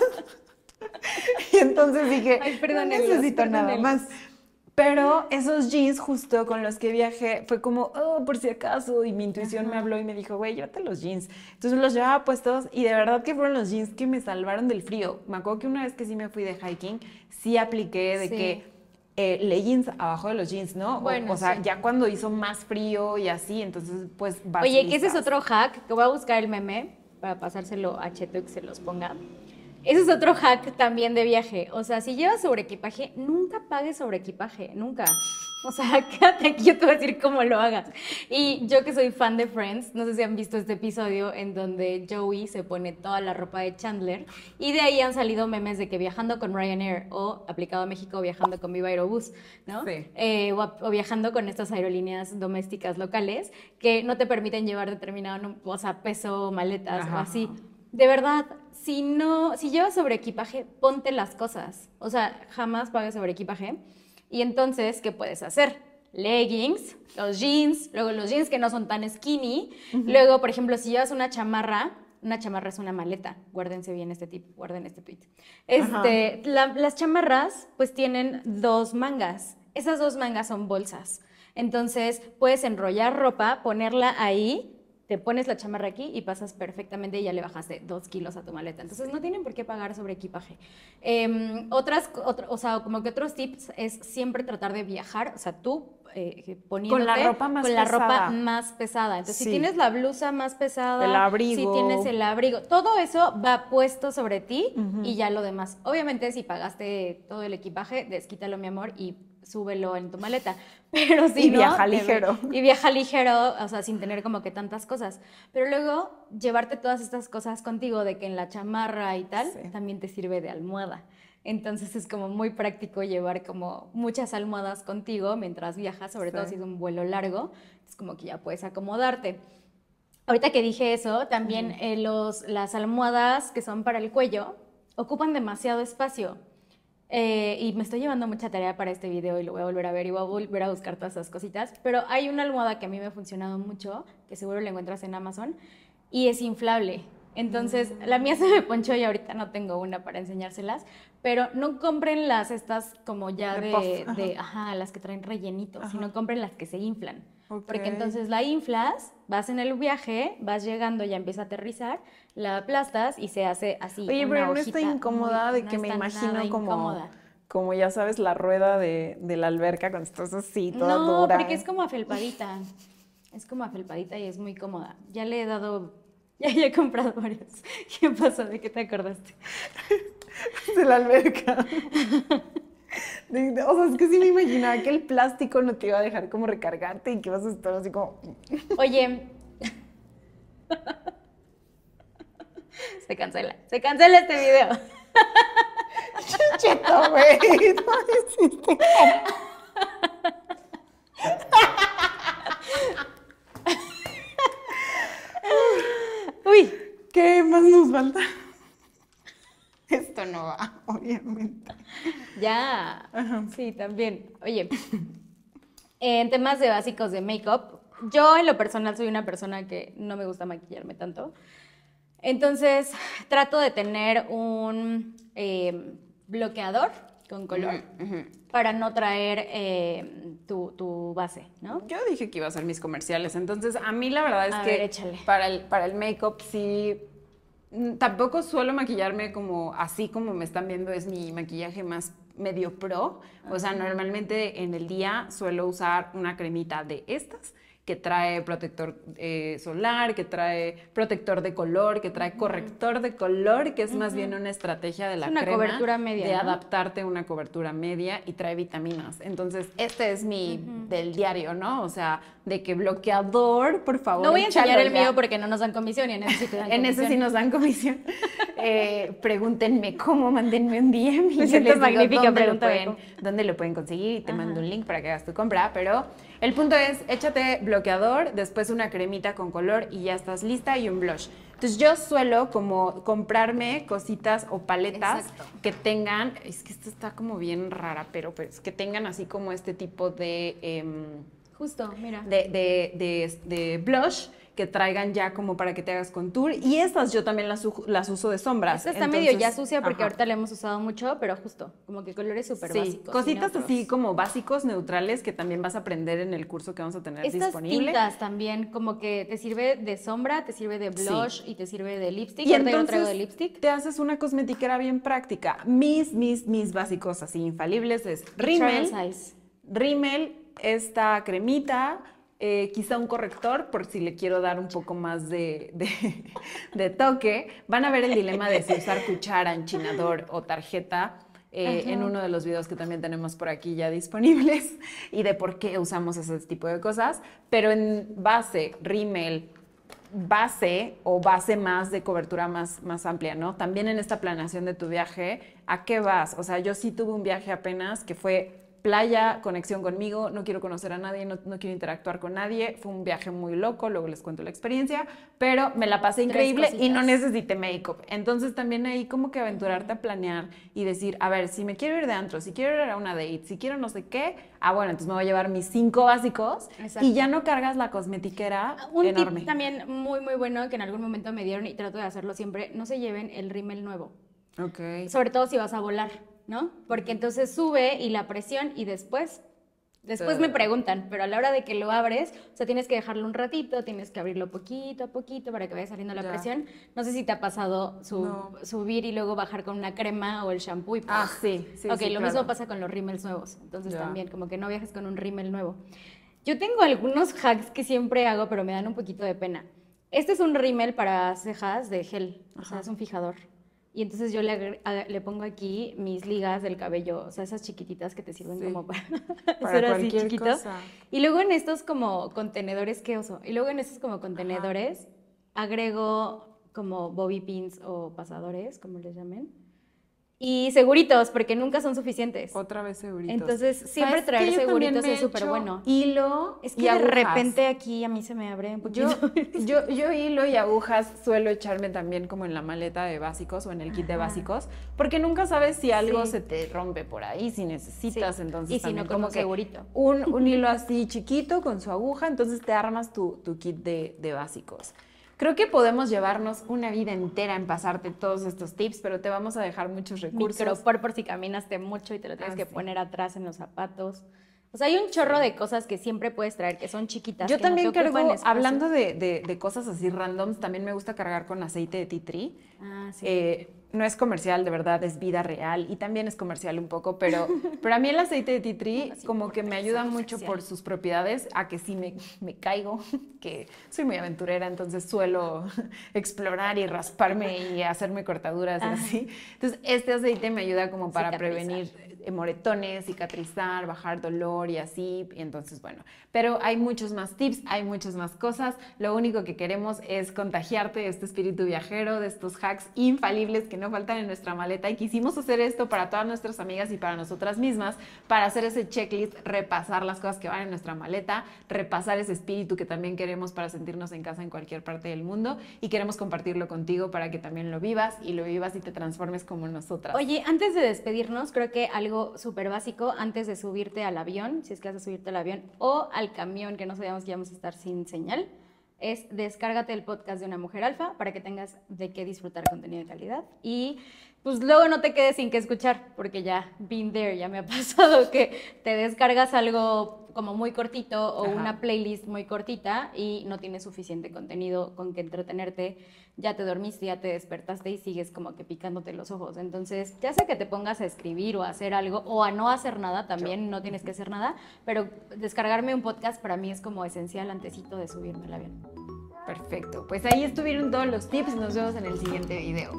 [laughs] y entonces dije, Ay, no necesito nada más. Pero esos jeans justo con los que viajé fue como, oh, por si acaso, y mi intuición me habló y me dijo, güey, llévate los jeans. Entonces los llevaba puestos y de verdad que fueron los jeans que me salvaron del frío. Me acuerdo que una vez que sí me fui de hiking, sí apliqué de Sí. que eh, leggings abajo de los jeans, ¿no? O- Bueno, o, sea, sí. ya cuando hizo más frío y así, entonces pues vas Oye, que ese es listas. otro hack, que voy a buscar el meme para pasárselo a Cheto y que se los ponga. Ese es otro hack también de viaje. O sea, si llevas sobre equipaje, nunca pagues sobre equipaje, nunca. O sea, [laughs] quédate aquí, yo te voy a decir cómo lo hagas. Y yo que soy fan de Friends, no sé si han visto este episodio en donde Joey se pone toda la ropa de Chandler y de ahí han salido memes de que viajando con Ryanair o aplicado a México viajando con Viva Aerobús, ¿no? Sí. eh, o, o viajando con estas aerolíneas domésticas locales que no te permiten llevar determinado o sea, peso, maletas o Ajá. así. De verdad, si no, si llevas sobre equipaje, ponte las cosas. O sea, jamás pagues sobre equipaje. Y entonces, ¿qué puedes hacer? Leggings, los jeans, luego los jeans que no son tan skinny. Luego, por ejemplo, si llevas una chamarra, una chamarra es una maleta. Guárdense bien este tip, guarden este tweet. Este, la- las chamarras, pues tienen dos mangas. Esas dos mangas son bolsas. Entonces, puedes enrollar ropa, ponerla ahí, te pones la chamarra aquí y pasas perfectamente y ya le bajaste dos kilos a tu maleta. Entonces, no tienen por qué pagar sobre equipaje. Em, otras, otro- o sea, como que otros tips es siempre tratar de viajar, o sea, tú eh, poniéndote ropa más con la pesada. ropa más pesada. Entonces, Sí. si tienes la blusa más pesada, El abrigo. si tienes el abrigo, todo eso va puesto sobre ti Ujú. y ya lo demás. Obviamente, si pagaste todo el equipaje, desquítalo, mi amor, y súbelo en tu maleta. [laughs] Pero si Y no, viaja te ligero. Y viaja ligero, o sea, sin tener como que tantas cosas. Pero luego, llevarte todas estas cosas contigo, de que en la chamarra y tal, Sí. también te sirve de almohada. Entonces es como muy práctico llevar como muchas almohadas contigo mientras viajas, sobre todo si es un vuelo largo, es como que ya puedes acomodarte. Ahorita que dije eso, también eh, los, las almohadas que son para el cuello ocupan demasiado espacio. Eh, y me estoy llevando mucha tarea para este video y lo voy a volver a ver y voy a volver a buscar todas esas cositas. Pero hay una almohada que a mí me ha funcionado mucho, que seguro la encuentras en Amazon, y es inflable. Entonces, la mía se me ponchó y ahorita no tengo una para enseñárselas, pero no compren las estas como ya De de, de- ajá, las que traen rellenitos, Ajá. sino compren las que se inflan. Porque entonces la inflas, vas en el viaje, vas llegando, ya empieza a aterrizar, la aplastas y se hace así. Oye, una pero no estoy incómoda muy- de no que me está imagino como, incómoda. como ya sabes, la rueda de, de la alberca cuando estás así, toda No, dura. porque es como afelpadita. Es como afelpadita y es muy cómoda. Ya le he dado, [laughs] ya, ya he comprado varias. [laughs] ¿Qué pasó? ¿De qué te acordaste? [laughs] de la alberca. O sea, es que sí me imaginaba que el plástico no te iba a dejar como recargarte y que vas a estar así como... Oye. Se cancela. Se cancela este video. Cheto, güey. No hiciste. Uy. ¿Qué más nos falta? Esto no va, [laughs] obviamente. Ya. Ajá. Sí, también. Oye, en temas de básicos de make-up, yo en lo personal soy una persona que no me gusta maquillarme tanto. Entonces, trato de tener un eh, bloqueador con color para no traer eh, tu, tu base, ¿no? Yo dije que iba a hacer mis comerciales, entonces a mí la verdad es A que ver, para el, para el make-up sí, tampoco suelo maquillarme como así como me están viendo, es mi maquillaje más medio pro. O sea, normalmente en el día suelo usar una cremita de estas que trae protector eh, solar, que trae protector de color, que trae corrector de color, que es más bien una estrategia de la una crema cobertura media, de ¿no? adaptarte a una cobertura media y trae vitaminas. Entonces, este es mi del diario, ¿no? O sea, de que bloqueador, por favor. No voy a enseñar el ya. mío porque no nos dan comisión y en ese sí te dan [laughs] En ese sí comisión. nos dan comisión. Eh, pregúntenme cómo, mándenme un DM. y Me yo siento les digo magnífica, dónde lo, pueden, dónde lo pueden conseguir y te Ajá. mando un link para que hagas tu compra. Pero el punto es, échate bloqueador, después una cremita con color y ya estás lista y un blush. Entonces yo suelo como comprarme cositas o paletas Exacto. que tengan, es que esto está como bien rara, pero pues que tengan así como este tipo de... em, Justo, mira. de, de, de, de blush que traigan ya como para que te hagas contour. Y estas yo también las, las uso de sombras. Esta está medio ya sucia porque ajá. ahorita la hemos usado mucho, pero justo, como que colores súper Sí, básicos. y cositas así como básicos, neutrales, que también vas a aprender en el curso que vamos a tener Estas disponible. tintas también, como que te sirve de sombra, te sirve de Sí. blush y te sirve de lipstick. Y Ahorita yo no entonces traigo de lipstick. te haces una cosmetiquera bien práctica. Mis, mis, mis básicos así infalibles es size. Rimmel, esta cremita, eh, quizá un corrector por si le quiero dar un poco más de, de- [laughs] de toque. Van a ver el dilema de si usar cuchara, enchinador o tarjeta. eh, en uno de los videos que también tenemos por aquí ya disponibles y de por qué usamos ese tipo de cosas, pero en base, Rimmel, base o base más de cobertura más, más amplia, ¿no? También en esta planeación de tu viaje, ¿a qué vas? O sea, yo sí tuve un viaje apenas que fue playa, conexión conmigo, no quiero conocer a nadie, no, no quiero interactuar con nadie, fue un viaje muy loco, luego les cuento la experiencia, pero me la pasé increíble y no necesité make-up. Entonces también ahí como que aventurarte a planear y decir, a ver, si me quiero ir de antro, si quiero ir a una date, si quiero no sé qué, ah, bueno, entonces me voy a llevar mis cinco básicos Exacto. y ya no cargas la cosmetiquera Un enorme. tip también muy, muy bueno que en algún momento me dieron y trato de hacerlo siempre, no se lleven el rímel nuevo. Ok. Sobre todo si vas a volar, ¿no? Porque entonces sube y la presión y después, después me preguntan, pero a la hora de que lo abres, o sea, tienes que dejarlo un ratito, tienes que abrirlo poquito a poquito para que vaya saliendo la Ya. presión. No sé si te ha pasado No. subir y luego bajar con una crema o el shampoo y Ah, sí, sí. ok, sí, lo claro. mismo pasa con los rímels nuevos. Entonces Ya. también, como que no viajes con un rímel nuevo. Yo tengo algunos hacks que siempre hago, pero me dan un poquito de pena. Este es un rímel para cejas de gel, o sea, Ajá. es un fijador. Y entonces yo le, le pongo aquí mis ligas del cabello, o sea, esas chiquititas que te sirven Sí. como para, [laughs] Para hacer así chiquito. cosa. Y luego en estos como contenedores, qué oso. Y luego en estos como contenedores agrego como bobby pins o pasadores, como les llamen. Y seguritos, porque nunca son suficientes. Otra vez seguritos. Entonces, siempre ¿Sabes traer? Yo seguritos es súper bueno. Hilo Es y que de agujas. repente aquí a mí se me abre un Yo, poquito. [laughs] yo, yo hilo y agujas suelo echarme también como en la maleta de básicos o en el kit de básicos, porque nunca sabes si algo Sí. se te rompe por ahí, si necesitas, Sí. entonces Y si no, como un que segurito. Un, un hilo así chiquito con su aguja, entonces te armas tu, tu kit de, de básicos. Creo que podemos llevarnos una vida entera en pasarte todos estos tips, pero te vamos a dejar muchos recursos. Micropor por si caminaste mucho y te lo tienes Ah, que sí. poner atrás en los zapatos. O sea, hay un chorro de cosas que siempre puedes traer que son chiquitas. Yo que no también te cargo, hablando de, de- de cosas así randoms, también me gusta cargar con aceite de tea tree. Ah, sí. Eh, no es comercial, de verdad, es vida real y también es comercial un poco, pero, [laughs] pero a mí el aceite de tea tree como que me ayuda mucho por sus propiedades a que sí me, me caigo, [laughs] que soy muy aventurera, entonces suelo [laughs] explorar y rasparme y hacerme cortaduras y Ajá. así. Entonces este aceite me ayuda como para prevenir moretones, cicatrizar, bajar dolor y así. Y entonces, bueno, pero hay muchos más tips, hay muchas más cosas. Lo único que queremos es contagiarte de este espíritu viajero, de estos hacks infalibles que no faltan en nuestra maleta. Y quisimos hacer esto para todas nuestras amigas y para nosotras mismas, para hacer ese checklist, repasar las cosas que van en nuestra maleta, repasar ese espíritu que también queremos para sentirnos en casa en cualquier parte del mundo. Y queremos compartirlo contigo para que también lo vivas y lo vivas y te transformes como nosotras. Oye, antes de despedirnos, creo que algo súper básico, antes de subirte al avión, si es que vas a subirte al avión, o al camión, que no sabíamos que íbamos a estar sin señal, es descárgate el podcast de una mujer alfa para que tengas de qué disfrutar contenido de calidad. Y pues luego no te quedes sin qué escuchar, porque ya, been there, ya me ha [laughs] pasado que te descargas algo como muy cortito o una playlist muy cortita y no tienes suficiente contenido con que entretenerte, ya te dormiste, ya te despertaste y sigues como que picándote los ojos. Entonces, ya sea que te pongas a escribir o a hacer algo o a no hacer nada, también no tienes que hacer nada, pero descargarme un podcast para mí es como esencial antesito de subirme al avión. Perfecto, pues ahí estuvieron todos los tips, nos vemos en el siguiente video.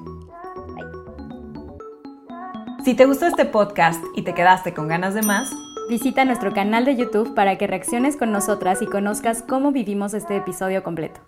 Si te gustó este podcast y te quedaste con ganas de más, visita nuestro canal de YouTube para que reacciones con nosotras y conozcas cómo vivimos este episodio completo.